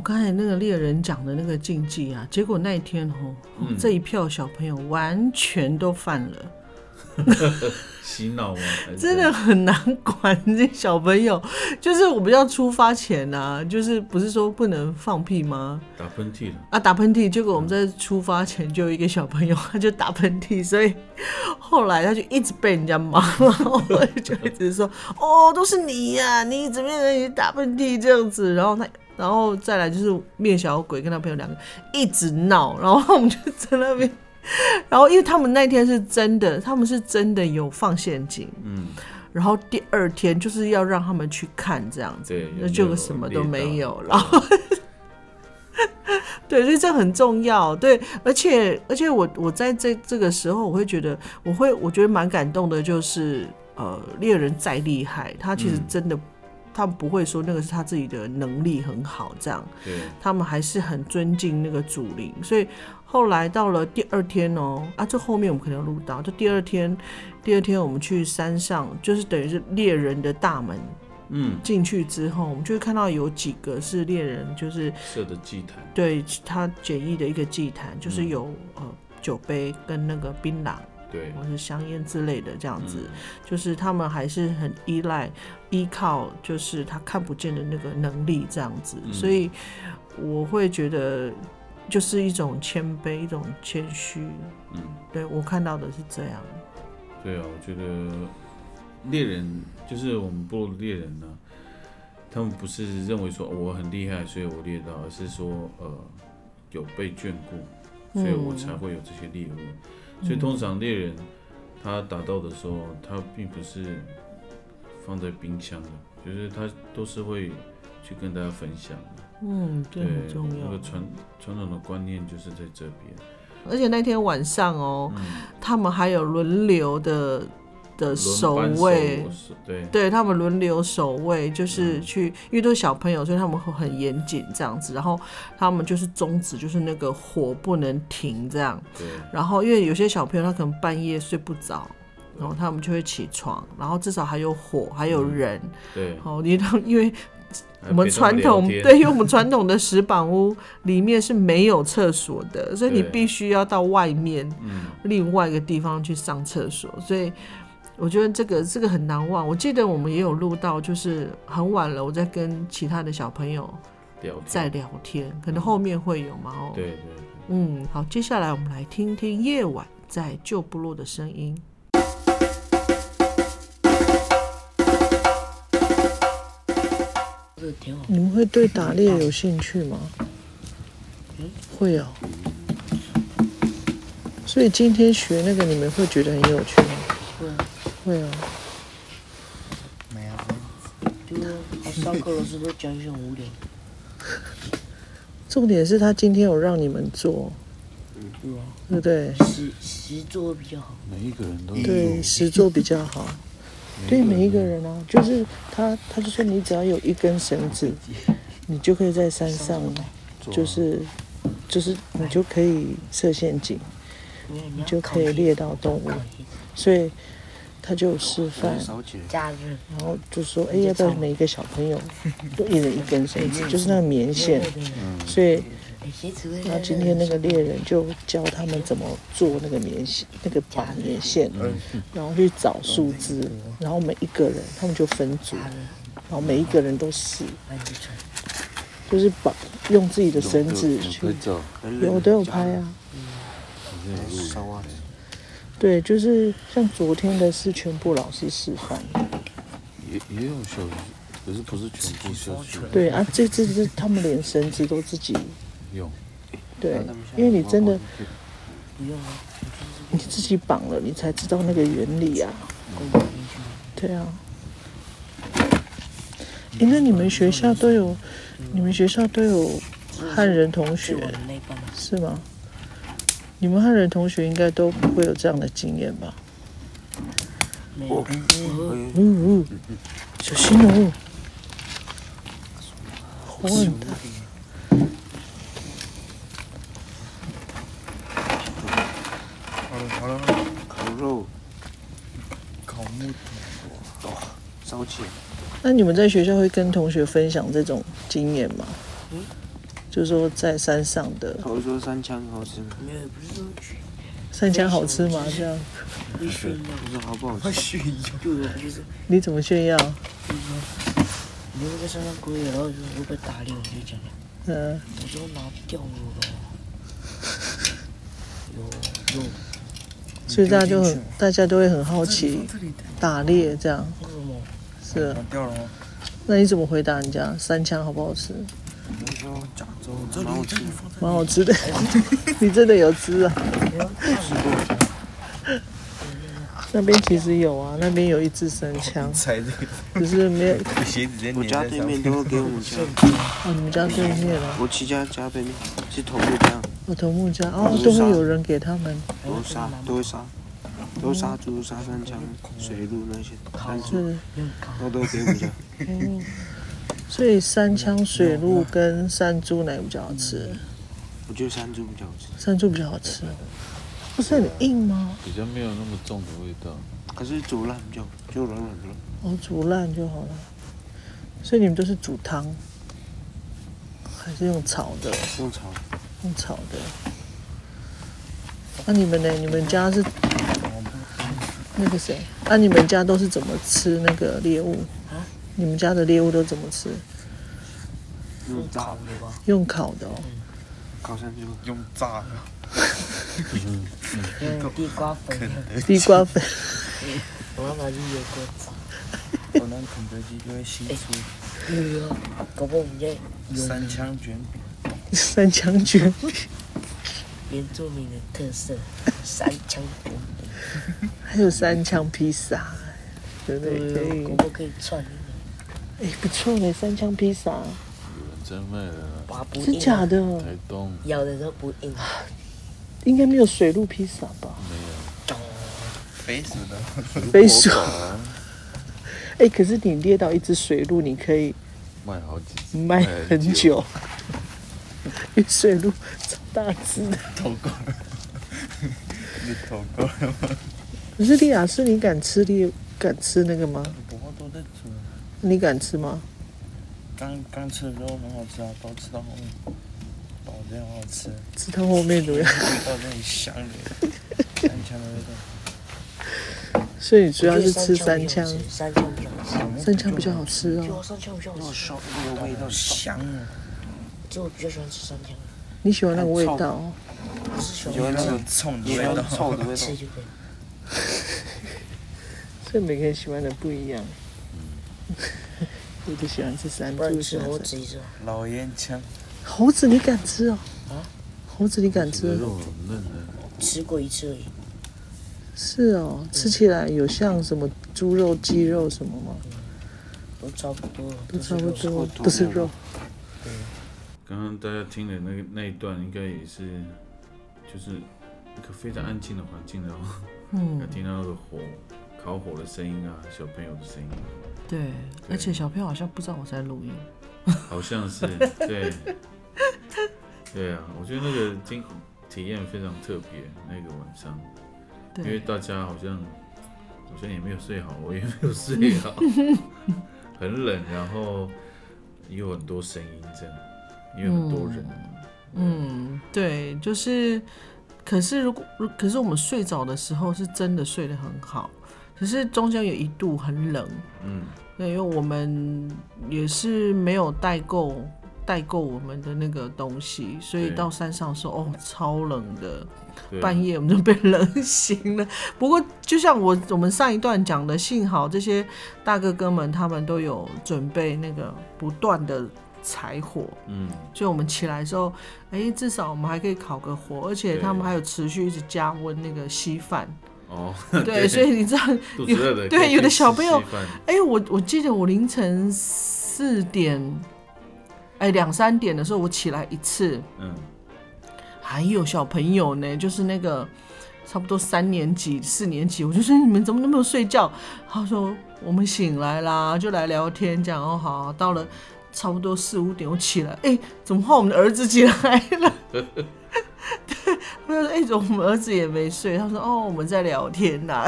哦，刚才那个猎人讲的那个禁忌啊，结果那一天哦，这一票小朋友完全都犯了。洗脑吗？还 是真的很难管这些小朋友。就是我们要出发前啊，就是不是说不能放屁吗？打喷嚏了。啊，打喷嚏，结果我们在出发前就有一个小朋友，他就打喷嚏，所以后来他就一直被人家骂，然后我就一直说，哦，都是你呀、你怎么样，你打喷嚏这样子，然后他。然后再来就是灭小鬼跟他朋友两个一直闹，然后我们就在那边，然后因为他们那天是真的，他们是真的有放陷阱，嗯，然后第二天就是要让他们去看这样子，对，那就什么都没有，到然后 对，所以这很重要，对，而且而且我我在这这个时候，我会觉得我会我觉得蛮感动的，就是呃，猎人再厉害，他其实嗯真的。他们不会说那个是他自己的能力很好，这样对，他们还是很尊敬那个祖灵，所以后来到了第二天哦，啊，这后面我们可能要录到，就第二天，第二天我们去山上，就是等于是猎人的大门嗯，进去之后，我们就会看到有几个是猎人，就是设的祭坛，对他简易的一个祭坛，就是嗯。有、呃酒杯跟那个槟榔对，或是香烟之类的这样子，嗯就是他们还是很依赖依靠，就是他看不见的那个能力这样子，嗯所以我会觉得就是一种谦卑，一种谦虚。嗯，对我看到的是这样。对啊，我觉得猎人就是我们部落的猎人呢、他们不是认为说、哦我很厉害，所以我猎到，而是说呃有被眷顾，所以我才会有这些猎物。所以通常猎人他打到的时候，他并不是放在冰箱的，就是他都是会去跟大家分享的。嗯，对很重要那个。传传统的观念就是在这边。而且那天晚上哦，嗯，他们还有轮流的的守卫对，对他们轮流守卫，就是嗯去，因为都是小朋友，所以他们会很严谨这样子。然后他们就是宗旨，就是那个火不能停这样。对，然后因为有些小朋友他可能半夜睡不着，然后他们就会起床，然后至少还有火，还有嗯人。对。哦，你让因为我们传统对，因为我们传统的石板屋里面是没有厕所的，所以你必须要到外面嗯，另外一个地方去上厕所，所以我觉得这个这个很难忘。我记得我们也有录到，就是很晚了，我在跟其他的小朋友聊天在聊天，可能后面会有嘛哦。对对对，嗯，好，接下来我们来听听夜晚在旧部落的声音。挺好。你们会对打猎有兴趣吗？会哦。所以今天学那个，你们会觉得很有趣吗？会啊。没有，就是我上课老师都讲一些很无聊。重点是他今天有让你们做，对啊，对不对？实实做比较好。每一个人都对，实做比较好。对每一个人啊，就是他，他就说你只要有一根绳子，你就可以在山上，就是就是你就可以设陷阱，你你就可以猎到动物。所以他就有示范，假日然后就说，哎，要不要每一个小朋友 都一人一根绳子，就是那个棉线。所以，然后今天那个猎人就教他们怎么做那个棉线，那个绑棉线，然后去找树枝，然后每一个人他们就分组，然后每一个人都试，就是绑用自己的绳子去有都有拍啊。对，就是像昨天的是全部老师示范，也也有休息，可是不是全部休息，对啊，这这这他们连绳子都自己 用，对，因为你真的不用啊，你自己绑了，你才知道那个原理啊。对啊。诶，那你们学校都有，你们学校都有汉人同学。是吗？你们汉人同学应该都不会有这样的经验吧？没有，嗯嗯，小心哦。好了好了，烤肉，烤木头，哇，烧钱，那你们在学校会跟同学分享这种经验吗？就是说在山上的我说三枪好吃吗？没有，不是说山枪好吃吗？这样会炫耀，我说好不好吃？炫耀，对啊，就是你怎么炫耀？就是说，你在山上过夜，然后如果被打猎，我就讲，嗯，我说拿掉我了，有有所以大家就很大家都会很好奇打猎这样那什么？是啊。掉了吗？那你怎么回答人家三枪好不好吃？我说加州这里这里蛮好吃的，你真的有吃啊？那边其实有啊，那边有一支神枪，踩这个只是没有。我家。对面都会给我们家，哦，你们家对面啊？我七家家对面是头目家，我头目家哦，都会有人给他们。都会杀，都会杀，都杀猪、杀三枪、水路那些，都都给我们家。哦，所以山枪、水鹿跟山猪哪个比较好吃？我觉得山猪比较好吃，山猪比较好吃，不是很硬吗？比较没有那么重的味道。可是煮烂就就软软的。哦，煮烂就好了。所以你们都是煮汤，还是用炒的？用炒，用炒的。那、你们呢？你们家是那个谁？那、你们家都是怎么吃那个猎物？你们家的猎物都怎么吃？用炸的吧，用烤的哦。烤山猪。用炸的，用地瓜粉，地瓜粉，我要拿去油锅炸。我那肯德基就会新出对啊，搞不好我们家三枪卷饼，三枪卷饼，原住民的特色三枪卷饼，还有三枪披萨，对不对？可对啊，以搞。不可以串那个哎，不错呢，三枪披萨，有人在卖了啦，拔不真硬啊，假的？台东咬的时候不硬。应该没有水陆披萨吧？没有。肥死的。飞鼠。啊 哎，可是你猎到一只水鹿，你可以卖好几次，卖很久。因为水鹿超大只的。头够了，你头够了吗？可是利亚斯，你敢吃猎？敢吃那个吗？你敢吃吗？刚刚吃的时候很好吃啊，都吃到后面，保证很好吃，吃到后面怎么样？味道真的很香的，三枪的味道。所以你主要是吃三三枪，三枪比较好吃。三枪比较好吃哦。三枪比较好吃。那烧那个味道香啊！就我比较喜欢吃三枪，你喜欢那个味道哦？不是喜欢那吃个冲的味道，臭的味道，吃就可以。所以每个人喜欢的不一样。有的喜欢吃山猪，吃猴子一种？老烟枪，猴子，你敢吃哦？啊猴子你敢吃？这个肉很嫩的，吃过一次而已。是哦，吃起来有像什么猪肉、鸡肉什么吗？都差不多，都差不是肉多，差都是肉。刚刚大家听的那个那一段，应该也是，就是一个非常安静的环境，然后嗯有，听到那个火烤火的声音啊，小朋友的声音，对，而且小朋友好像不知道我在录音。好像是 对，对啊，我觉得那个经体验非常特别，那个晚上，因为，大家好像好像也没有睡好，我也没有睡好，很冷，然后也有很多声音这样，因为很多人，嗯，对，就是，可是如果如可是我们睡着的时候是真的睡得很好，可是中间有一度很冷，嗯，对，因为我们也是没有代购代购我们的那个东西，所以到山上的时候，哦，超冷的，半夜我们就被冷醒了。不过就像我我们上一段讲的，幸好这些大哥哥们他们都有准备那个不断的柴火，嗯，所以我们起来的时候，哎，至少我们还可以烤个火，而且他们还有持续一直加温那个稀饭。哦，对，所以你知道，肚子饿的对有的小朋友哎、我我记得我凌晨四点，哎两三点的时候我起来一次，嗯，还有小朋友呢，就是那个差不多三年级、四年级，我就说你们怎么都没有睡觉？他说我们醒来啦，就来聊天，讲哦好，到了差不多四五点我起来，哎、怎么换我们的儿子起来了？对，我就说哎、我们儿子也没睡？他说哦我们在聊天呐、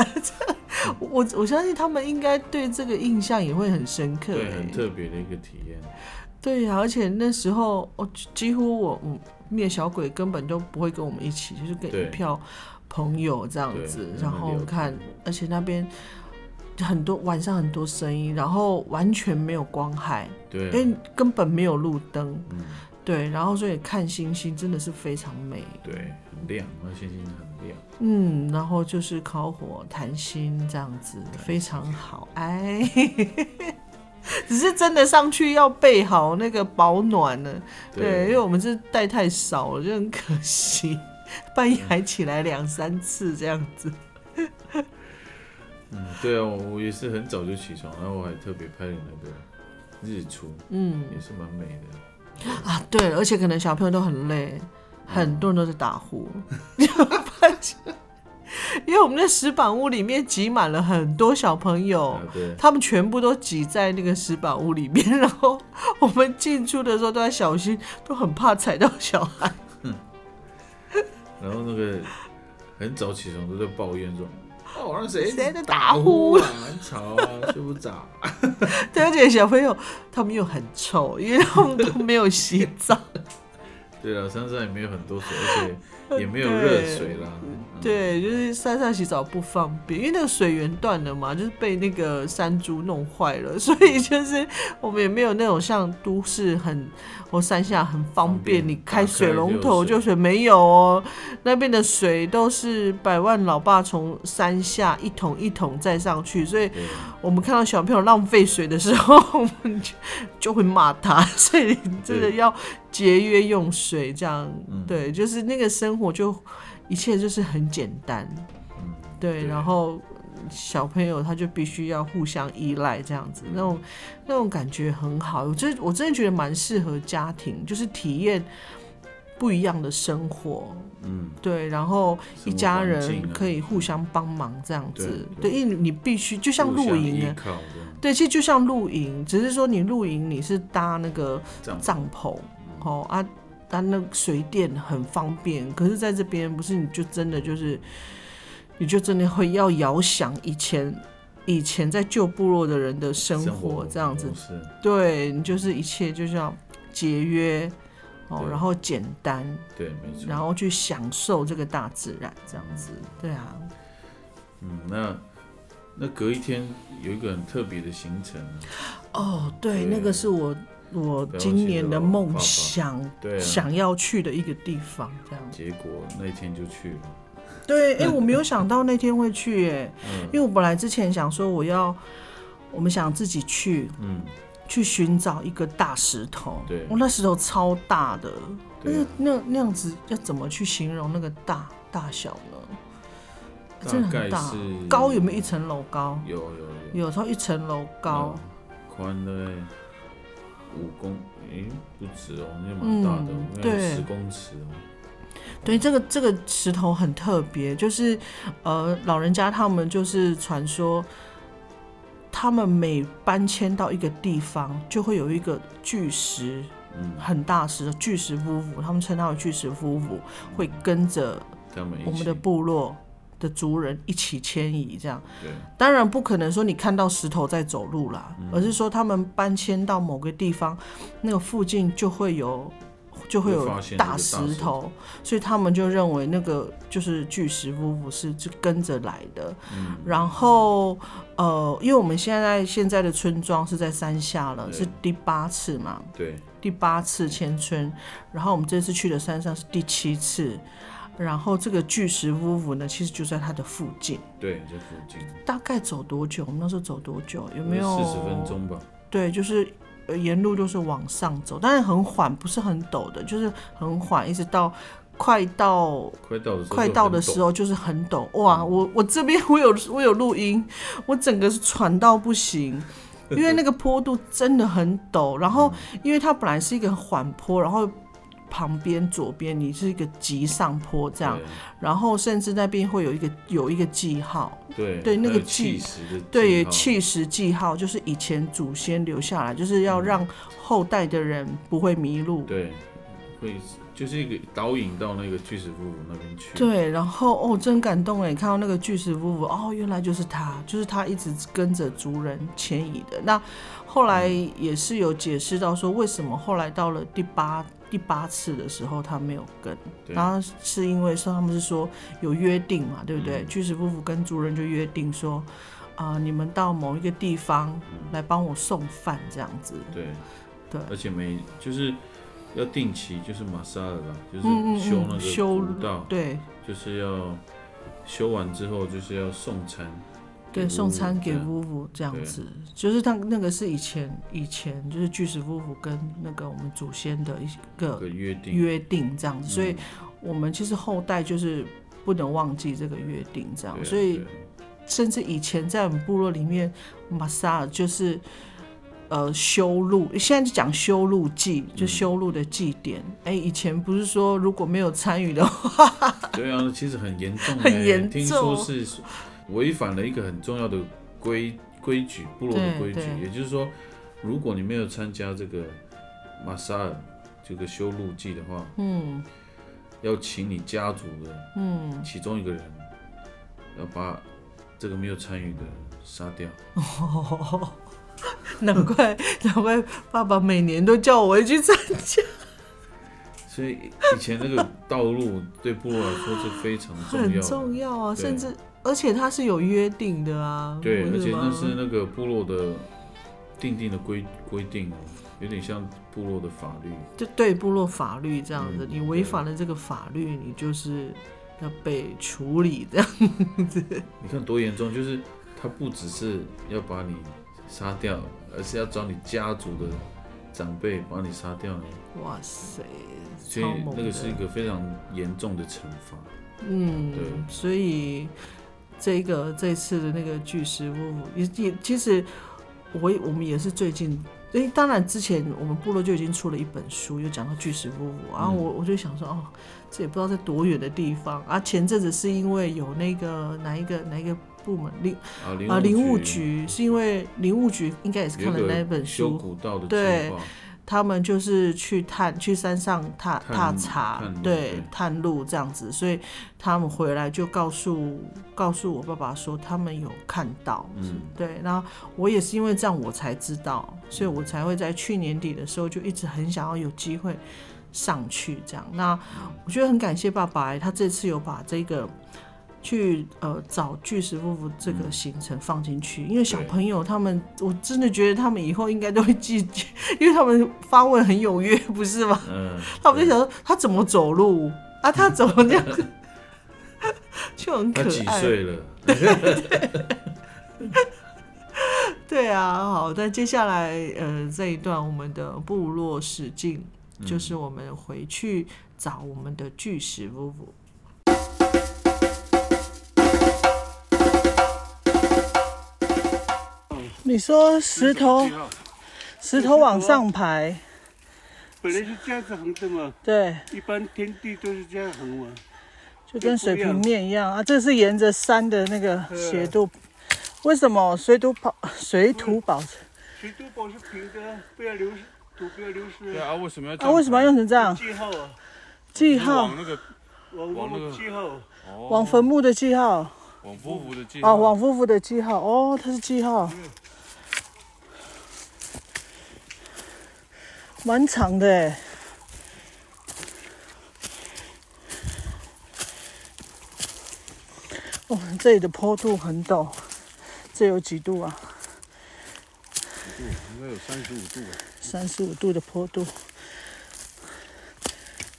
我我相信他们应该对这个印象也会很深刻、对，哎很特别的一个体验，对呀、而且那时候我几乎我嗯灭小鬼根本都不会跟我们一起，就是跟一票朋友这样子，然后看，而且那边很多晚上很多声音，然后完全没有光害，对。啊，因为根本没有路灯，嗯，对，然后所以看星星真的是非常美，对，很亮，那星星很亮。嗯，然后就是烤火谈心这样子，非常好，哎。只是真的上去要备好那个保暖呢，对，因为我们是带太少了，就很可惜，半夜还起来两三次这样子。嗯，对啊，我我也是很早就起床，然后我还特别拍了那个日出，嗯也是蛮美的。啊，对，而且可能小朋友都很累，很多人都在打呼？因为我们的石板屋里面挤满了很多小朋友啊，，他们全部都挤在那个石板屋里面，然后我们进出的时候都在小心，都很怕踩到小孩。然后那个很早起床都在抱怨说，哦，那谁谁在打呼啊，很吵啊，睡不着。对，而且小朋友他们又很臭，因为他们都没有洗澡。对啊，山上也没有很多水，而且也没有热水啦。嗯。对，就是山上洗澡不方便，因为那个水源断了嘛，就是被那个山猪弄坏了，所以就是我们也没有那种像都市很或山下很方方便，你开水龙头就有水水没有哦，那边的水都是百万老爸从山下一桶一桶再上去，所以对，我们看到小朋友浪费水的时候，我们就就会骂他，所以真的要节约用水，这样、嗯。对，就是那个生活就一切就是很简单，嗯，对。然后小朋友他就必须要互相依赖这样子，那种那种感觉很好，我真我真的觉得蛮适合家庭，就是体验不一样的生活，嗯，对，然后一家人可以互相帮忙这样子，对因为你必须就像露营啊。对，其实就像露营，只是说你露营你是搭那个帐篷，哦啊，搭那个水电很方便，可是在这边不是你就真的就是，你就真的会要遥想以前以前在旧部落的人的生活这样子对你就是一切就是要节约哦，然后简单，对，没错。然后去享受这个大自然这样子，对啊，嗯，那那隔一天有一个很特别的行程啊，哦，对，对。那个是我我今年的梦想。对啊，想要去的一个地方，这样。结果那一天就去了，对，哎、我没有想到那天会去，哎，因为嗯我本来之前想说我要，我们想自己去嗯，去寻找一个大石头，对。我那石头超大的，那那那样子要怎么去形容那个大大小呢？真的很大。是，高有没有一层楼高？有有有。有超一层楼高，嗯宽大概五公，诶、不止哦，那蛮大的应该有对。十公尺哦。对，这个这个石头很特别，就是呃，老人家他们就是传说，他们每搬迁到一个地方，就会有一个巨石，嗯，很大石的，巨石夫妇，他们称它为巨石夫妇，会跟着我们的部落的族人一起迁移，这样。对，当然不可能说你看到石头在走路啦，嗯。而是说他们搬迁到某个地方，那个附近就会有就会有大石石头，所以他们就认为那个就是巨石夫妇是就跟着来的。嗯，然后呃，因为我们现在现在的村庄是在山下了，是第八次嘛，对，第八次迁村，然后我们这次去的山上是第七次。然后这个巨石夫妇呢，其实就在它的附近。对，在附近大概走多久？我们那时候走多久？有没有四十分？钟吧？对，就是呃沿路就是往上走，但是很缓，不是很陡的，就是很缓，一直到快到快到的时候，快到的时，候就是很陡。哇，我我这边我有我有录音，我整个是喘到不行。因为那个坡度真的很陡，然后因为它本来是一个缓坡，然后旁边左边你是一个急上坡这样，然后甚至那边会有一个有一个记号，对对那个记气石的对，气石记号就是以前祖先留下来，就是要嗯让后代的人不会迷路。对，会就是一个导引到那个巨石夫妇那边去。对，然后哦，真感动哎，看到那个巨石夫妇，哦，原来就是他，就是他一直跟着族人迁移的。那后来也是有解释到说，为什么后来到了第八第八次的时候他没有跟，然后是因为说他们是说有约定嘛，对不对？嗯。巨石夫妇跟族人就约定说，啊、你们到某一个地方来帮我送饭这样子。对，对。而且每就是要定期就是马萨了啦，就是修那个，修个古道，对。就是要修完之后就是要送餐，对，送餐给夫妇这样子，就是他那个是以前以前就是巨石夫妇跟那个我们祖先的一个个约定，约定这样子，所以嗯我们其实后代就是不能忘记这个约定这样，所以甚至以前在我们部落里面，马萨就是呃修路，现在就讲修路祭，就嗯修路的祭典。哎、以前不是说如果没有参与的话，对啊，其实很严重欸，很严听重说是违反了一个很重要的规规矩，部落的规矩，也就是说，如果你没有参加这个马萨尔这个修路记的话，嗯。要请你家族的嗯，其中一个人要把这个没有参与的杀掉。哦，难怪难怪爸爸每年都叫我回去参加，所以以前那个道路对部落来说是非常重要很，重要啊，甚至而且它是有约定的啊，对，而且那是那个部落的定定的规规定哦，有点像部落的法律。就对部落法律这样子，嗯你违反了这个法律，你就是要被处理这样子。你看多严重，就是他不只是要把你杀掉，而是要找你家族的长辈把你杀掉呢。哇塞，所以那个是一个非常严重的惩罚。嗯，对所以这个这次的那个巨石夫妇也也其实我也我们也是最近。诶，当然，之前我们部落就已经出了一本书，有讲到巨石夫妇，然后我我就想说，哦，这也不知道在多远的地方啊。前阵子是因为有那个哪一个哪一个部门林啊，林务局局，是因为林务局应该也是看了那本修书，古道的对他们就是去探去山上踏踏查对对探路这样子，所以他们回来就告诉告诉我爸爸说他们有看到，嗯，对，然后我也是因为这样我才知道，所以我才会在去年底的时候就一直很想要有机会上去这样。那我觉得很感谢爸爸，他这次有把这个。去呃找巨石夫妇这个行程放进去，因为小朋友他们，我真的觉得他们以后应该都会记，因为他们发问很踊跃，不是吗？嗯，他们就想说他怎么走路啊？他怎么这样？就很可他几爱。岁了？对啊，好，那接下来呃这一段我们的部落史境，就是我们回去找我们的巨石夫妇。你说石头石头。往上排，本来是这样子横的嘛，对，一般天地都是这样横嘛。就跟水平面一样。啊。这是沿着山的那个斜度，为什么水土保水土保持？水土保持平的，不要流失，土不要流失。对啊，为什么要这啊？为什么要用成这样？记号。啊，记号往那个往往那个记号，哦往坟墓的记号。往夫妇的记号。啊，往夫妇的记号。哦，它是记号，蛮长的哎。哦，这里的坡度很陡，这有几度啊？应该有三十五度吧。三十五度的坡度，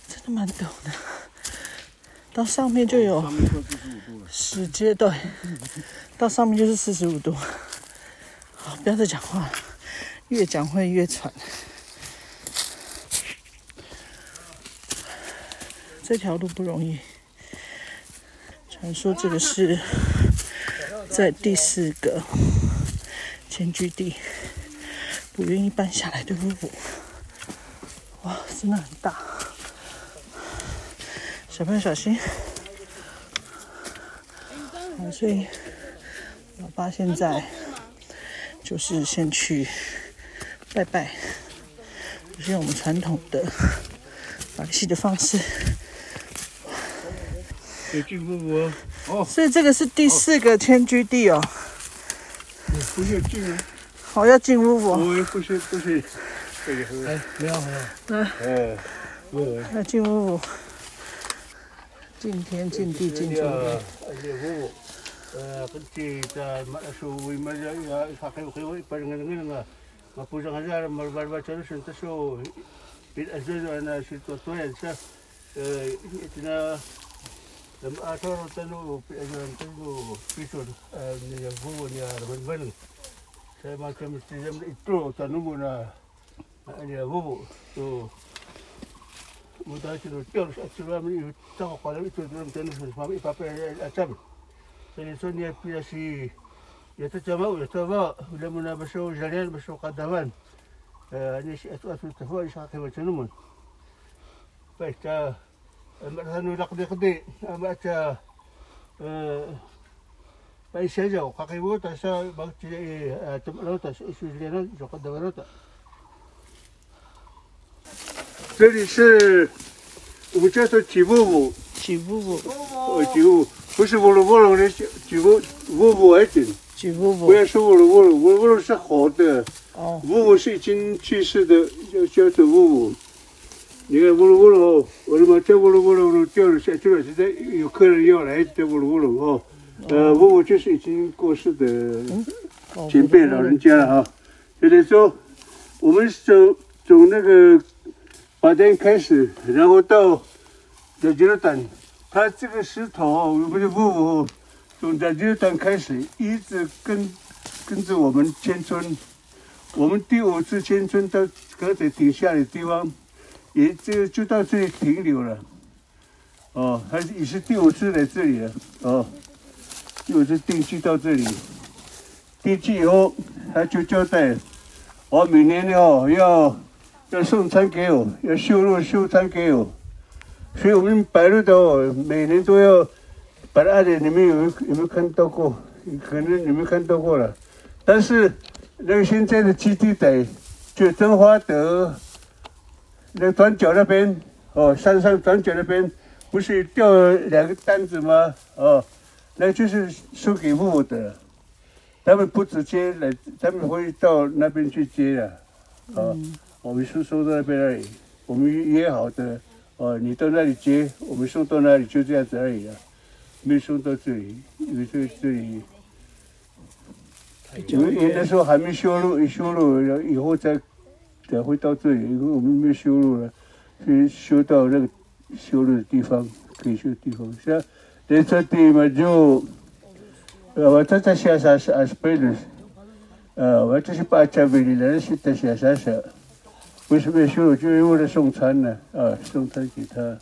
真的蛮陡的。到上面就有十阶对，到上面就是四十五度。好，不要再讲话了，越讲会越喘。这条路不容易。传说这个是在第四个迁居地，不愿意搬下来的夫妇。哇，真的很大。小朋友小心。好，所以老爸现在就是先去拜拜，这是我们传统的访戏的方式。进屋？哦，所以这个是第四个迁居地哦。不是进啊。要进屋不？不是不是，可以喝。哎，没有没有。来。哎，喂。要进屋不？进天进地进出。哎呀，屋。呃，这这嘛，说为嘛这呀？啥开开会？不是那个那个，嘛不是那啥，嘛玩玩车的事。他说，别，这就那是做作业，呃，那。ఆటోలో తను పీచోడు భూమి బలు మాత్రం ఇట్లు తను భూము متأكد الكرش أكثر من يتوقع لم تدرم تنفس فمي بابا أتم سنسون يبقى شيء يتتمو يتبا لمنا بشو جليل بشو قدمان أنيش أتوات التفاعل شاقي وتنمون فإحتا sebab apa apa acam. Jadi so ni pia si ya tu cuma ya tu ba bila mana besok jalan besok kadawan. Eh ni si itu itu tu apa isah tu macam mana. Baik ta mak hanu nak dia kedi mak ta eh baik saja kakak ibu tak sa bang ciri tempat laut tak isu jalan besok kadawan tak. 这里是我们叫做吉布布，举屋屋，呃，吉布不是乌鲁乌鲁的吉吉布乌布而紧，举屋不屋。要说乌鲁乌鲁，乌鲁乌鲁是活的，哦，乌布是已经去世的，叫叫做乌布。你看乌鲁乌鲁，我他妈这乌鲁乌鲁掉了下去了，现在有客人要来这乌鲁乌鲁哦，呃，乌布就是已经过世的哦前辈老人家了哈。所以说，我们从从那个八点开始，然后到在吉尔丹，它这个石头不是不不，从在吉尔丹开始，一直跟跟着我们迁村，我们第五次迁村到格子底下的地方，也就就到这里停留了。哦，还是也是第五次来这里了。哦，第五次定居到这里。定居以后，他就交代，我每年要要要送餐给我，要修路修餐给我，所以我们白鹭岛每年都要把它的，你们有没有有没有看到过？可能你们看到过了，但是那个现在的基地在就真花德那转角那边哦，山上转角那边不是掉了两个单子吗？哦，那就是收给父母的。他们不直接来，他们会到那边去接的。啊，我们是收到那边那里，我们约好的。哦，你到那里接，我们送到那里，就这样子而已啊，没送到这里，因为这这里，因为那时候还没修路，修路然以后再才会到这里，因为我们没修路了，所以修到那个修路的地方，可以修的地方。像在这地嘛就。呃，我这在下山是二十倍的，呃，我这是把家里的人是在下山是，为什么修路？就因为了送餐呢，啊，送餐给他。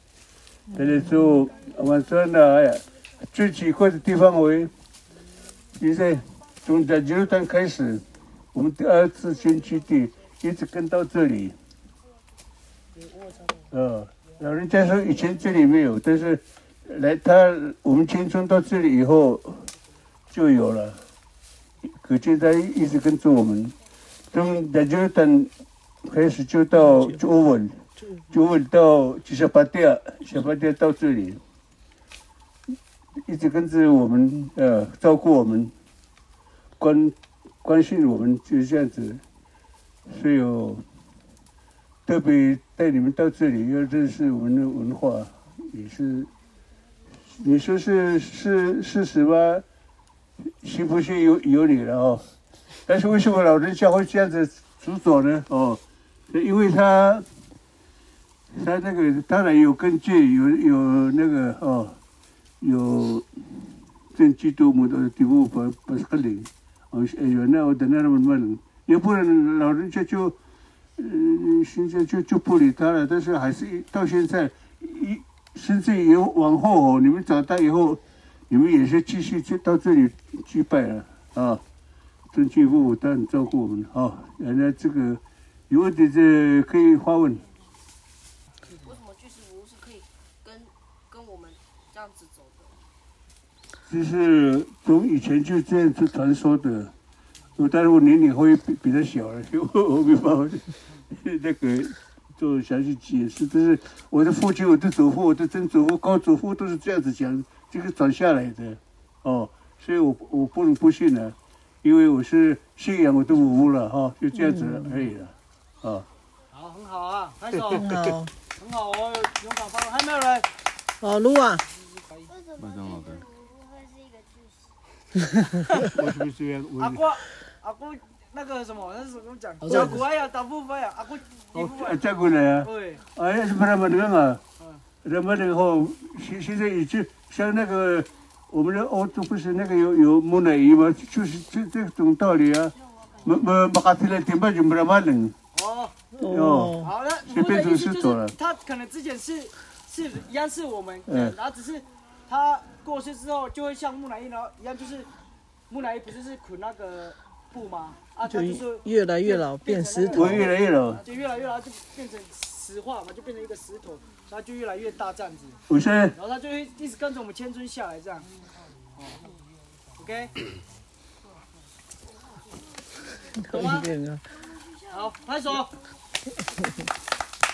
这里就晚上呢，哎呀，最奇怪的地方为，现在从在九段开始，我们第二次迁居地一直跟到这里，呃，老人家说以前这里没有，但是来他我们迁村到这里以后。就有了，可见他一直跟着我们，从在九等开始就到九稳，九稳到七十八店，小八店到这里，一直跟着我们，呃，照顾我们，关关心我们，就是这样子。所以有特别带你们到这里，要认识我们的文化，也是，你说是是事实吗？信不信由由你了哦，但是为什么老人家会这样子执着呢？哦，因为他他那个当然有根据，有有那个哦，有正基督母的第五不不是个灵，哦，有那我等那么问人，要不能老人家就嗯现在就就不理他了，但是还是到现在一甚至以后往后哦，你们长大以后。你们也是继续去到这里祭拜了啊，尊敬父母，当然照顾我们啊。原来这个有问题是可以发问。为什么巨石屋是可以跟跟我们这样子走的？就是从以前就这样子传说的，我但是我年龄会比比他小了，我我没办法，那个做详细解释。但是我的父亲、我的祖父、我的曾祖父、高祖父都是这样子讲，这个转下来的，哦，所以我我不能不信了，因为我是信仰我的母了哈、就这样子而已了，啊。好，很好啊，拍手，很好。很好哦，勇敢发问，还有没有人？老，卢啊，为什么麦当劳的会是一个句式？为什么这样？我阿姑，阿姑那个什么，那是怎么讲？小古哎呀，大部分呀，阿姑哦，分。再过来啊！对，哎，什么那么那个嘛嗯？那么那后现现在已经像那个我们的欧洲不是那个有有木乃伊吗？就是这这种道理啊。没没没卡提来点吧就没那么冷哦，哦。好，那随便我的意思就走是他可能之前是是一样是我们，嗯然后只是他过世之后就会像木乃伊，然后一样就是木乃伊不是是捆那个布吗？啊，他就就是越来越老，变石头我。越来越老，就越来越老，就变成石化嘛，就变成一个石头，然后就越来越大这样子，我现在然后它就会一直跟着我们千尊下来这样。哦，OK，懂吗？好，拍手。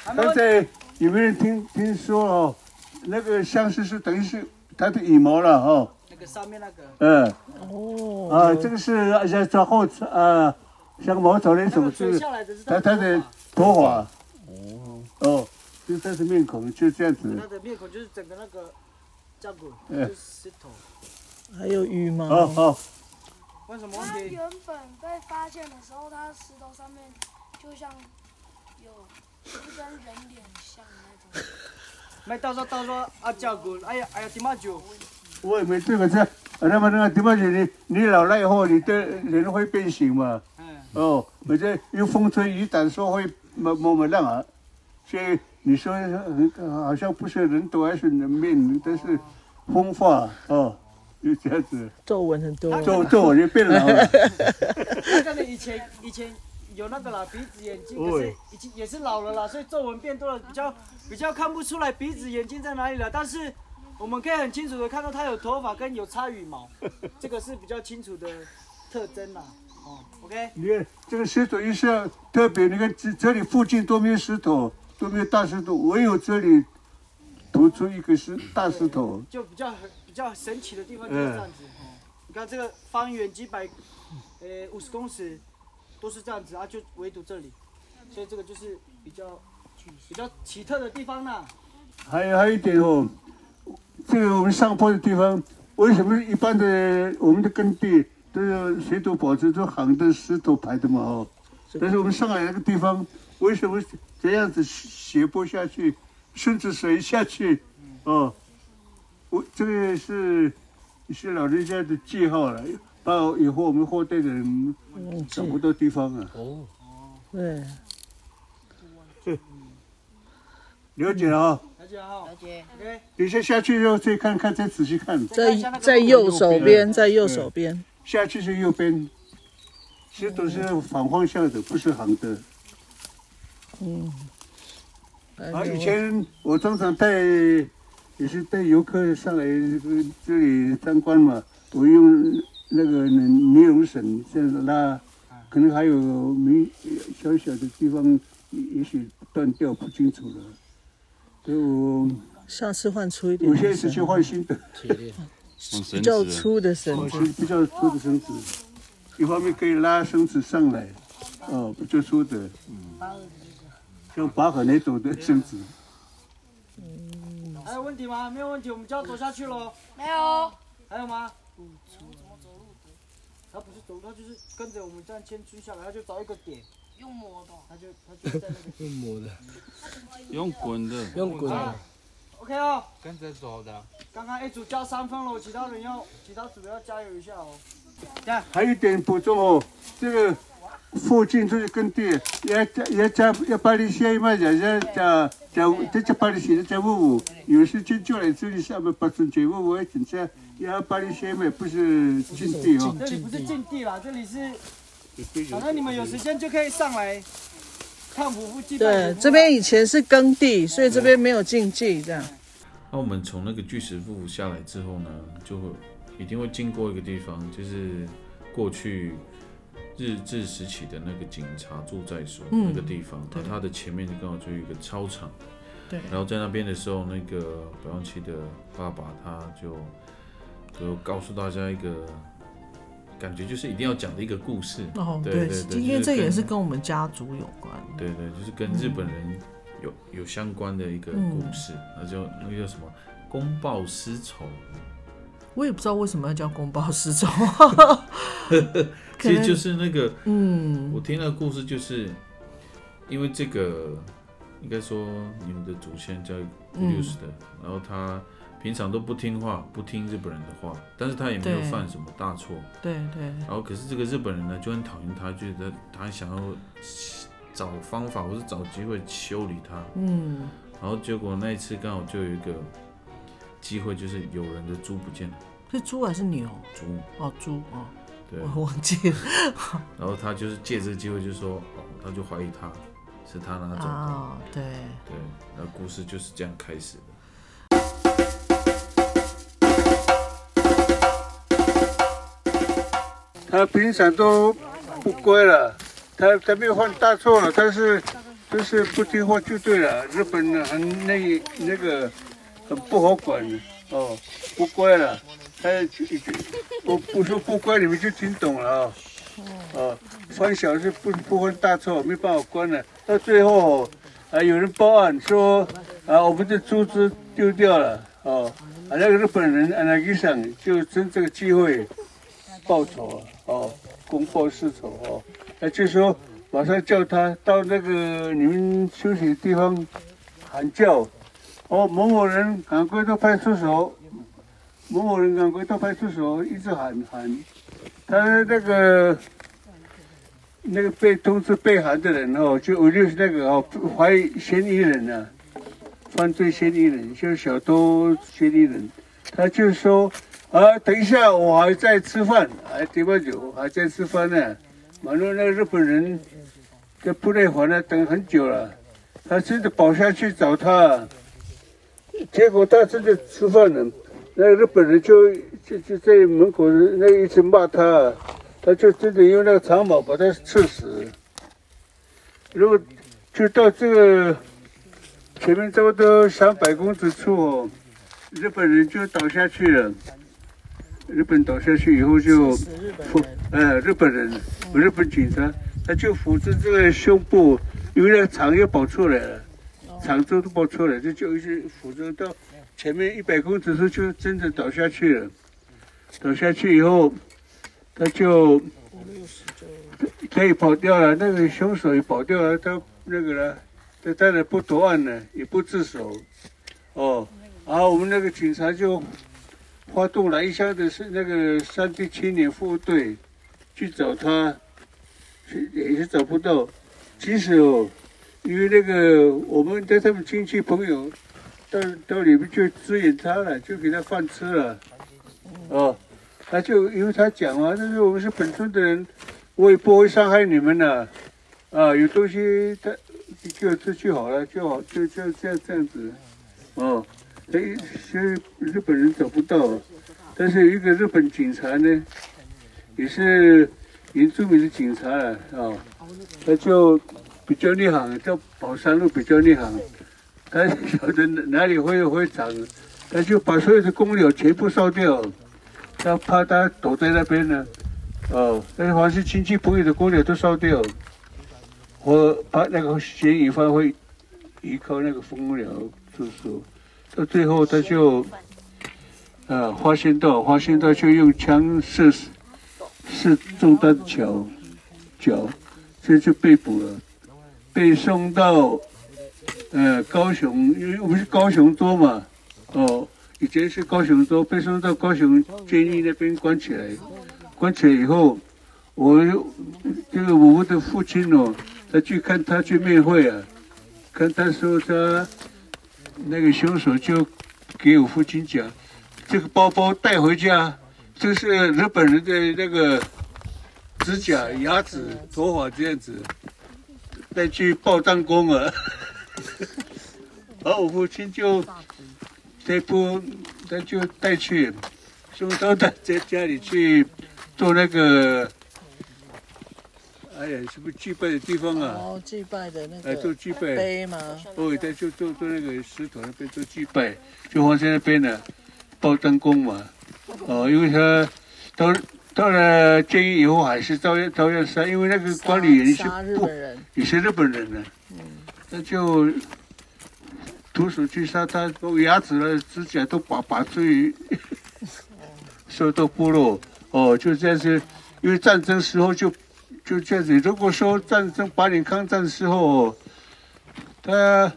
刚才有没有人听听说哦？那个相似是等于是它的羽毛了哦，那个上面那个，嗯哦，啊，这个是像在后啊，像茅草那种是它它的他的头发，哦哦，就是它的面孔就这样，子他，的面孔就是整个那个嗯就是石头。还有羽毛。哦哦，问什么问题？它原本被发现的时候，它石头上面就像有一跟人脸像那种。没，到时候到时候啊叫滚，哎呀哎呀，点嘛酒，我也没对过这，啊那么那个地方你你老了以后，你的人会变形嘛？嗯，哦，我这有风吹雨打说会么么么烂啊，所以你说很好像不是人多还是人命，但是风化哦，就这样子，皱纹很多。皱皱纹就变老了。他可能以前以前有那个啦，鼻子眼睛，可是已经也是老了啦，所以皱纹变多了，比较比较看不出来鼻子眼睛在哪里了。但是我们可以很清楚的看到它有头发跟有插羽毛，这个是比较清楚的特征啦。哦，OK，你看这个石头也是特别，你看这这里附近都没有石头，都没有大石头，唯有这里突出一个石大石头。就比较比较神奇的地方就是这样子。哦，你看这个方圆几百，呃五十公尺都是这样子啊，就唯独这里，所以这个就是比较比较奇特的地方啦。还有还有一点哦，这个我们上坡的地方，为什么一般的我们的耕地都是水土保持都行的石头排的嘛哦？但是我们上海那个地方，为什么这样子斜坡下去，顺着水下去？哦，我这个是是老人家的记号了，怕以后我们后代的人找不到地方啊。对，了解了啊，了解哈了解。，OK，等一下下去之后再看看，再仔细看。在在右手边，在右手边。下去是右边，其实都是反方向的，不是横的。嗯。啊，以前我常常带，也是带游客上来这个这里参观嘛，我用那个尼龙绳这样子拉，可能还有没小小的地方，也许断掉不清楚了。所以我下次换粗一点的我现在是去，换新的，比较粗的绳哦，子。比较粗的绳子，一方面可以拉绳子上来，哦，比较粗的，像拔河那种的绳子。还有问题吗？没有问题，我们就要走下去喽。没有，还有吗？他不是走，他就是跟着我们这样牵出下来，他就找一个点，用磨的。他就他就在那个。用磨的，用滚的，用滚的，OK 哦，跟着走的。刚刚一组加三分了，其他人要其他组要加油一下哦。还有一点补充哦，这个附近就是耕地，要加要加要把你先嘛，人家加加这就把你写的加五五，有时间就来这里下面把春节五五警察要把你先嘛，不是禁地哦。这里不是禁地啦，这里是，反正你们有时间就可以上来看虎父祭拜对，这边以前是耕地，所以这边没有禁忌这样。那我们从那个巨石窟下来之后呢，就会一定会经过一个地方，就是过去日治时期的那个警察住宅所、嗯。那个地方，对那它的前面刚好就有一个操场，对，然后在那边的时候，那个白万琪的爸爸他就就告诉大家一个感觉就是一定要讲的一个故事，哦，对对对今天这也是跟我们家族有关。对对，就是跟日本人有、有相关的一个故事，那就那个叫什么？公报私仇，我也不知道为什么要叫公报私仇，其实就是那个嗯。我听那个故事，就是因为这个，应该说你们的祖先叫嗯。Use 的，然后他平常都不听话，不听日本人的话，但是他也没有犯什么大错，对对，然后可是这个日本人呢就很讨厌他，觉得他想要找方法或是找机会修理他，嗯，然后结果那一次刚好就有一个机会，就是有人的猪不见了，是猪还是牛？猪，哦，猪哦，对，我忘记了。然后他就是借这个机会就说，哦，他就怀疑他是他拿走的。哦，对，对，那故事就是这样开始他平常都不乖了，他他没有犯大错了，但是就是不听话就对了。日本人很那那个很不好管哦，不乖了。他我不说不乖，你们就听懂了啊、哦。犯小事不不犯大错，没办法关了。到最后啊，有人报案说啊，我们的猪只丢掉了哦，啊那个日本人啊那个想就趁这个机会。报仇，哦，公报私仇哦，那就说马上叫他到那个你们休息的地方喊叫，哦，某某人赶快到派出所，某某人赶快到派出所，一直喊喊，他那个那个被通知被喊的人哦，就我就是那个哦怀疑嫌疑人啊，犯罪嫌疑人，就是小偷嫌疑人，他就说。啊，等一下，我还在吃饭，还点把酒，还在吃饭呢。完了，那日本人在部队环呢等很久了，他真的跑下去找他，结果他真的吃饭了，那日本人就就就在门口那一直骂他，他就真的用那个长矛把他刺死。然后就到这个前面差不多三百公尺处，日本人就倒下去了。日本倒下去以后就扶，呃，日本人，日本警察，他就扶着这个胸部，因为那个肠又跑出来了，肠子都跑出来，就就一直扶着到前面一百公尺处就真的倒下去了。倒下去以后，他就他也跑掉了，那个凶手也跑掉了，他那个了，他当然不投案了，也不自首，哦，然后我们那个警察就。发动了一箱的是那个三地青年副队去找他，也是找不到。其实哦，因为那个我们带他们亲戚朋友到到里面去支援他了，就给他饭吃了。哦，他就因为他讲啊，他说我们是本村的人，我也不会伤害你们的。啊，有东西他就吃就好了，就好，就就这样这样子。哦。哎，现在日本人找不到，但是有一个日本警察呢，也是原住民的警察啊，哦，他就比较内行，叫宝山路比较内行，他晓得哪里会会长，他就把所有的公鸟全部烧掉，他怕他躲在那边呢，哦，但是凡是亲戚朋友的公鸟都烧掉，我怕那个嫌疑犯会依靠那个蜂鸟住宿。到最后，他就，呃，发现到，发现到就用枪射死，射中他的脚，脚，这就被捕了，被送到，呃，高雄，因为我们是高雄州嘛，哦，以前是高雄州，被送到高雄监狱那边关起来，关起来以后，我这个我们的父亲哦，他去看他去面会啊，看他说他。那个凶手就给我父亲讲，这个包包带回家，这是日本人的那个指甲、牙齿、头发这样子，带去报账工啊。然后我父亲就这不，他就带去送到他在家里去做那个哎呀，什么祭拜的地方啊？哦，祭拜的那哎，做祭拜。碑吗？哦，在就做做那个石头那边做祭拜，就放在那边呢，报灯宫嘛。哦，因为他到到了监狱以后，还是照样照样杀，因为那个管理员是日不本人，也是日本人呢，嗯那就徒手去杀他，把牙齿了、指甲都拔拔去，受到剥落。哦，就这样子，因为战争时候就就这样子。如果说战争八年抗战的时候，他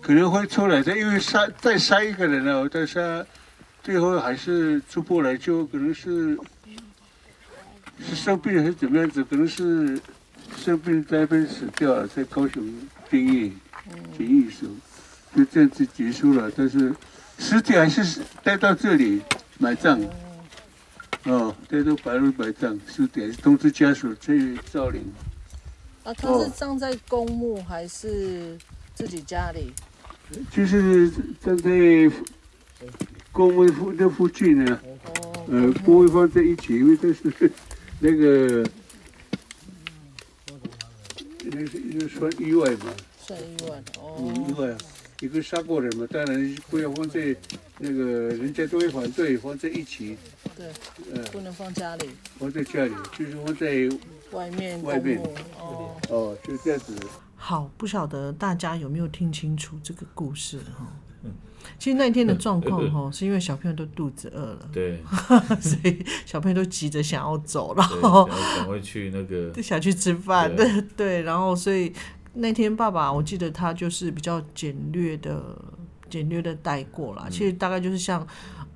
可能会出来的，因为杀再杀一个人了，但是最后还是出不来，就可能是是生病还是怎么样子，可能是生病在那边死掉了，在高雄监狱监狱时候就这样子结束了。但是尸体还是带到这里埋葬，哦，这都白鹿埋葬，是通知家属去造灵。啊，他是葬在公墓还是自己家里？就是葬在公墓附那附近呢，哦，呃，不会放在一起，因为这是那个那是那个算意外嘛，算意外的嗯，意哦。外啊，一个杀过人嘛，当然不要放在那个人家都会反对，放在一起，对，呃，不能放家里，放在家里，就是放在外面外面哦。哦，就这样子。好，不晓得大家有没有听清楚这个故事哈？其实那天的状况哈，是因为小朋友都肚子饿了，对。所以小朋友都急着想要走，然对，后赶快去那个。就想去吃饭，对对。对，然后所以那天爸爸我记得他就是比较简略的简略的带过嗯。啦，其实大概就是像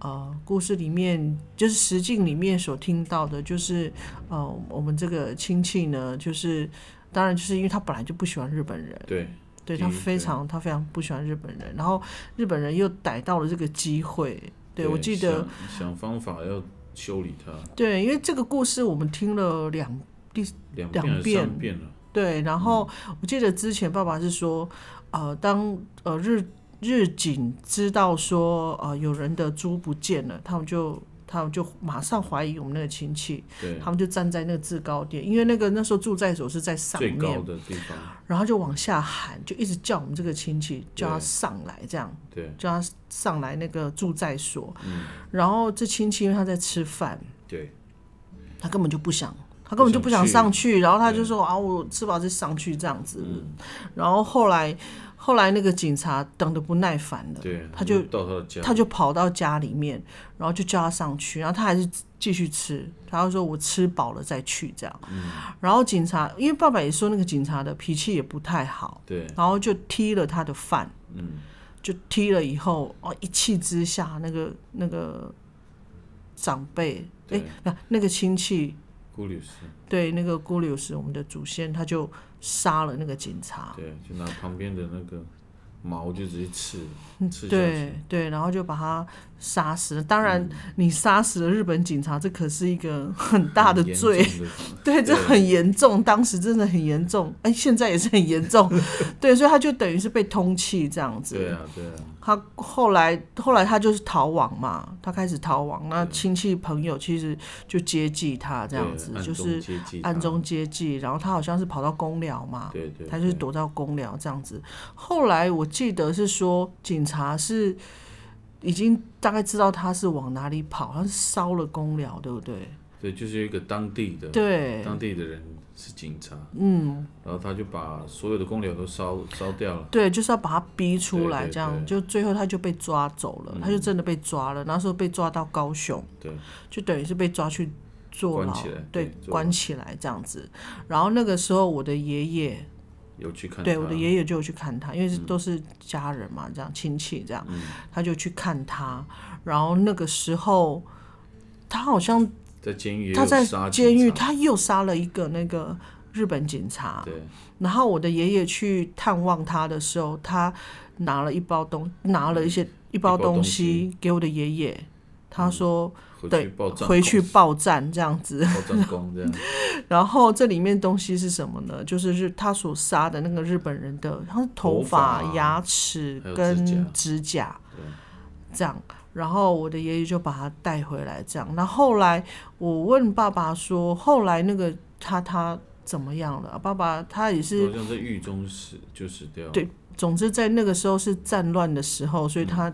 呃故事里面就是实境里面所听到的，就是呃我们这个亲戚呢，就是当然就是因为他本来就不喜欢日本人，对对他非常他非常不喜欢日本人，然后日本人又逮到了这个机会，对我记得。想想方法要修理他，对，因为这个故事我们听了两第两遍两遍。了，对，然后我记得之前爸爸是说，呃，当呃日日警知道说呃有人的猪不见了，他们就他们就马上怀疑我们那个亲戚，对，他们就站在那个制高点，因为那个那时候住在所是在上最高面，的地方，然后就往下喊，就一直叫我们这个亲戚叫他上来，这样对。叫他上来那个住在所，嗯。然后这亲戚因为他在吃饭，对。他根本就不想，他根本就不想上去，然后他就说啊，我吃饱就上去这样子。嗯。然后后来，后来那个警察等的不耐烦了，对，他就到他的家，他就跑到家里面，然后就叫他上去，然后他还是继续吃，他就说我吃饱了再去这样。嗯然后警察，因为爸爸也说那个警察的脾气也不太好，对，然后就踢了他的饭，嗯就踢了以后，哦，一气之下，那个那个长辈，哎，那那个亲戚。顾律师，对，那个顾柳是我们的祖先，他就杀了那个警察。对，就拿旁边的那个毛就直接刺刺下对，对，然后就把他杀死了。当然，嗯你杀死了日本警察，这可是一个很大的罪。的 对，这很严重，当时真的很严重，哎，现在也是很严重。对，所以他就等于是被通缉这样子。对啊对啊，他后来后来他就是逃亡嘛，他开始逃亡，那亲戚朋友其实就接济他这样子，就是暗中接济，然后他好像是跑到公寮嘛，对对，他就是躲到公寮这样子。后来我记得是说，警察是已经大概知道他是往哪里跑，他是烧了公寮，对不对？对，就是一个当地的对，当地的人是警察，嗯，然后他就把所有的公寮都烧烧掉了，对，就是要把他逼出来，这样就最后他就被抓走了，他就真的被抓了。那时候被抓到高雄，对就等于是被抓去坐牢关起来，对对，关起来这样子。然后那个时候我的爷爷，有去看，对我的爷爷就有去看他，因为都是家人嘛，这样亲戚这样，嗯。他就去看他。然后那个时候他好像在监狱他在监狱，他又杀了一个那个日本警察。对。然后我的爷爷去探望他的时候，他拿了一包东，拿了一些一包东西给我的爷爷，他说回对回去报战这样子。报战功这样，然后这里面东西是什么呢？就是日他所杀的那个日本人的，他是头发、头牙齿跟指甲这样。然后我的爷爷就把他带回来，这样。那后来我问爸爸说，后来那个他他怎么样了。爸爸他也是好像在狱中死就死掉。对总之在那个时候是战乱的时候，所以他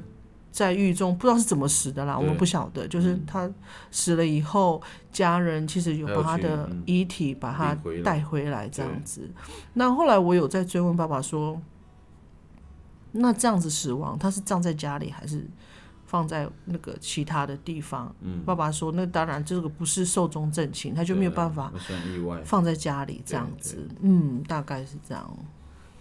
在狱中不知道是怎么死的啦，我们不晓得。就是他死了以后，家人其实有把他的嗯遗体把他带回来这样子。那后来我有在追问爸爸说，那这样子死亡，他是葬在家里还是放在那个其他的地方？嗯，爸爸说，那当然这个不是寿终正寝，他就没有办法。放在家里这样子。嗯，大概是这样。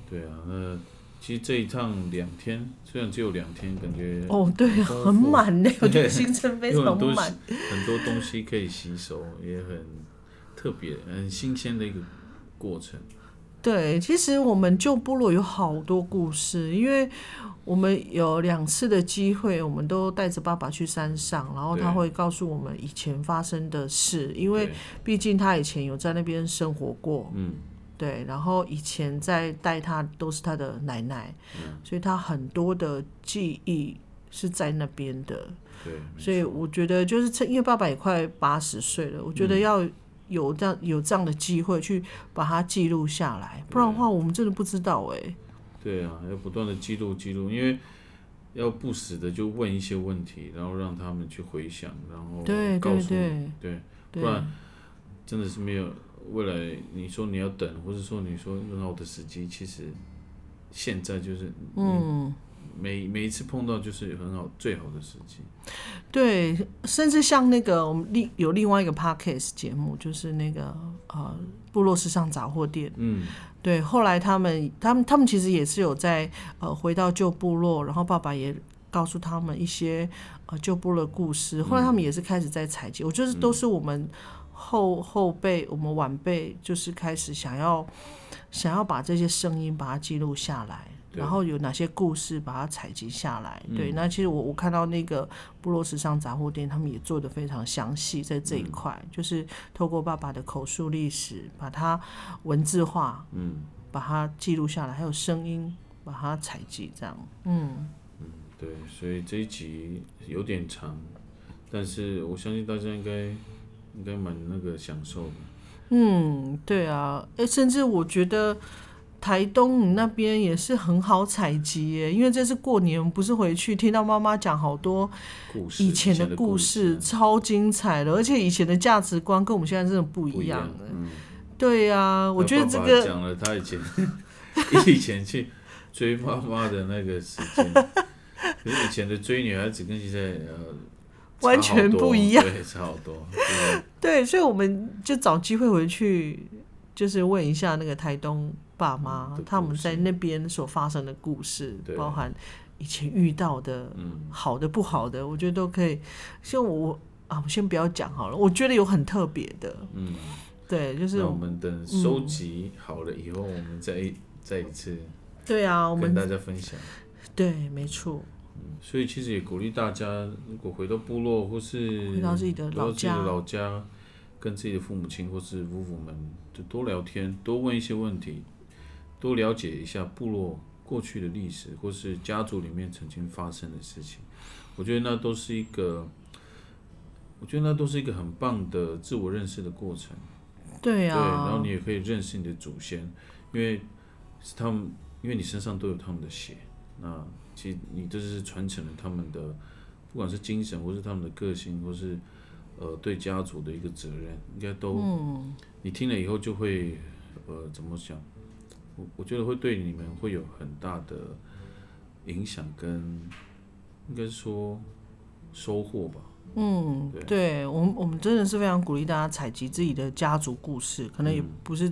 对啊，那其实这一趟两天，虽然只有两天，感觉哦，对啊，很满呢，我觉得行程非常满。很多东西可以吸收，也很特别、很新鲜的一个过程。对，其实我们旧部落有好多故事，因为我们有两次的机会，我们都带着爸爸去山上，然后他会告诉我们以前发生的事，因为毕竟他以前有在那边生活过，嗯，对，然后以前在带他都是他的奶奶，嗯所以他很多的记忆是在那边的。对，所以我觉得就是趁，因为爸爸也快八十岁了，我觉嗯。得要有这样有这样的机会去把它记录下来，不然的话我们真的不知道哎、对啊，要不断的记录记录，因为要不时的就问一些问题，然后让他们去回想，然后对告诉对不然真的是没有未来。你说你要等，或者说你说很好的时机，其实现在就是嗯，每每一次碰到就是很好最好的时机。对，甚至像那个我们另有另外一个 podcast 节目，就是那个呃部落时尚杂货店，嗯，对，后来他们他们他们其实也是有在呃回到旧部落，然后爸爸也告诉他们一些呃旧部落的故事。后来他们也是开始在采集，我觉得都是我们后后辈、我们晚辈就是开始想要想要把这些声音把它记录下来。然后有哪些故事把它采集下来？对，嗯那其实我我看到那个部落时尚杂货店，他们也做的非常详细，在这一嗯块，就是透过爸爸的口述历史，把它文字化，嗯，把它记录下来，还有声音把它采集，这样。嗯，对，所以这一集有点长，但是我相信大家应该应该蛮那个享受的。嗯，对啊，诶，甚至我觉得台东你那边也是很好采集耶，因为这次过年我们不是回去听到妈妈讲好多故事以前的的故事，事超精彩的，而且以前的价值观跟我们现在真的不不一样。嗯，对呀、我觉得这个讲了他以前 以前去追妈妈的那个时间，可是以前的追女孩子跟现在呃完全不一样对，差好多。对对，所以我们就找机会回去，就是问一下那个台东爸妈他们在那边所发生的故事，包含以前遇到的嗯，好的不好的，我觉得都可以。像我啊，我先不要讲好了，我觉得有很特别的，嗯，对，就是那我们等收集好了以后，我们再再一次对啊，我跟大家分享。对，没错，所以其实也鼓励大家，如果回到部落或是回到自己的老家跟自己的父母亲或是夫妇们，就多聊天，多问一些问题，多了解一下部落过去的历史，或是家族里面曾经发生的事情。我觉得那都是一个，我觉得那都是一个很棒的自我认识的过程。对对，然啊后，你也可以认识你的祖先，因为是他们，因为你身上都有他们的血，那其实你这是传承了他们的，不管是精神，或是他们的个性，或是呃对家族的一个责任，应该都，嗯，你听了以后就会呃怎么想？我我觉得会对你们会有很大的影响跟，应该说收获吧。嗯，对对我们我们真的是非常鼓励大家采集自己的家族故事，可能也嗯不是，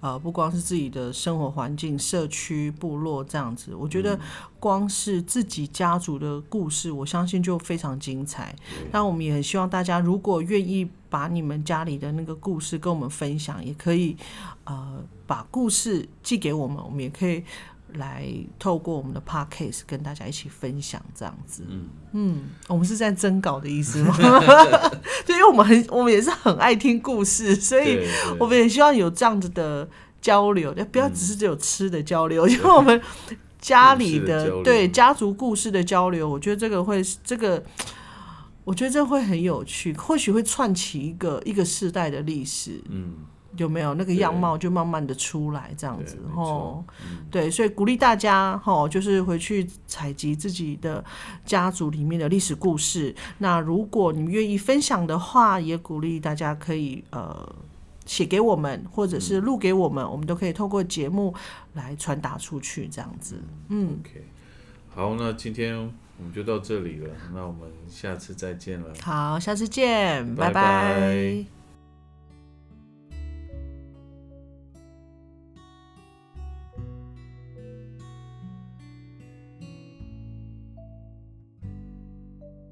呃，不光是自己的生活环境、社区、部落这样子。我觉得光是自己家族的故事，我相信就非常精彩。那我们也很希望大家，如果愿意把你们家里的那个故事跟我们分享，也可以，呃，把故事寄给我们，我们也可以来透过我们的 podcast 跟大家一起分享这样子。嗯，嗯，我们是在征稿的意思吗？对，因为我们很，我们也是很爱听故事，所以我们也希望有这样子的交流，不要只是只有吃的交流，因为我们家里的对家族故事的交流，我觉得这个会这个。我觉得这会很有趣，或许会串起一个一个世代的历史。嗯，有没有？那个样貌就慢慢的出来这样子哦对，所以鼓励大家哦，就是回去采集自己的家族里面的历史故事。那如果你们愿意分享的话，也鼓励大家可以呃写给我们，或者是录给我们，我们都可以透过节目来传达出去，这样子。嗯，OK，好，那今天我们就到这里了，那我们下次再见了。好，下次见，拜。拜拜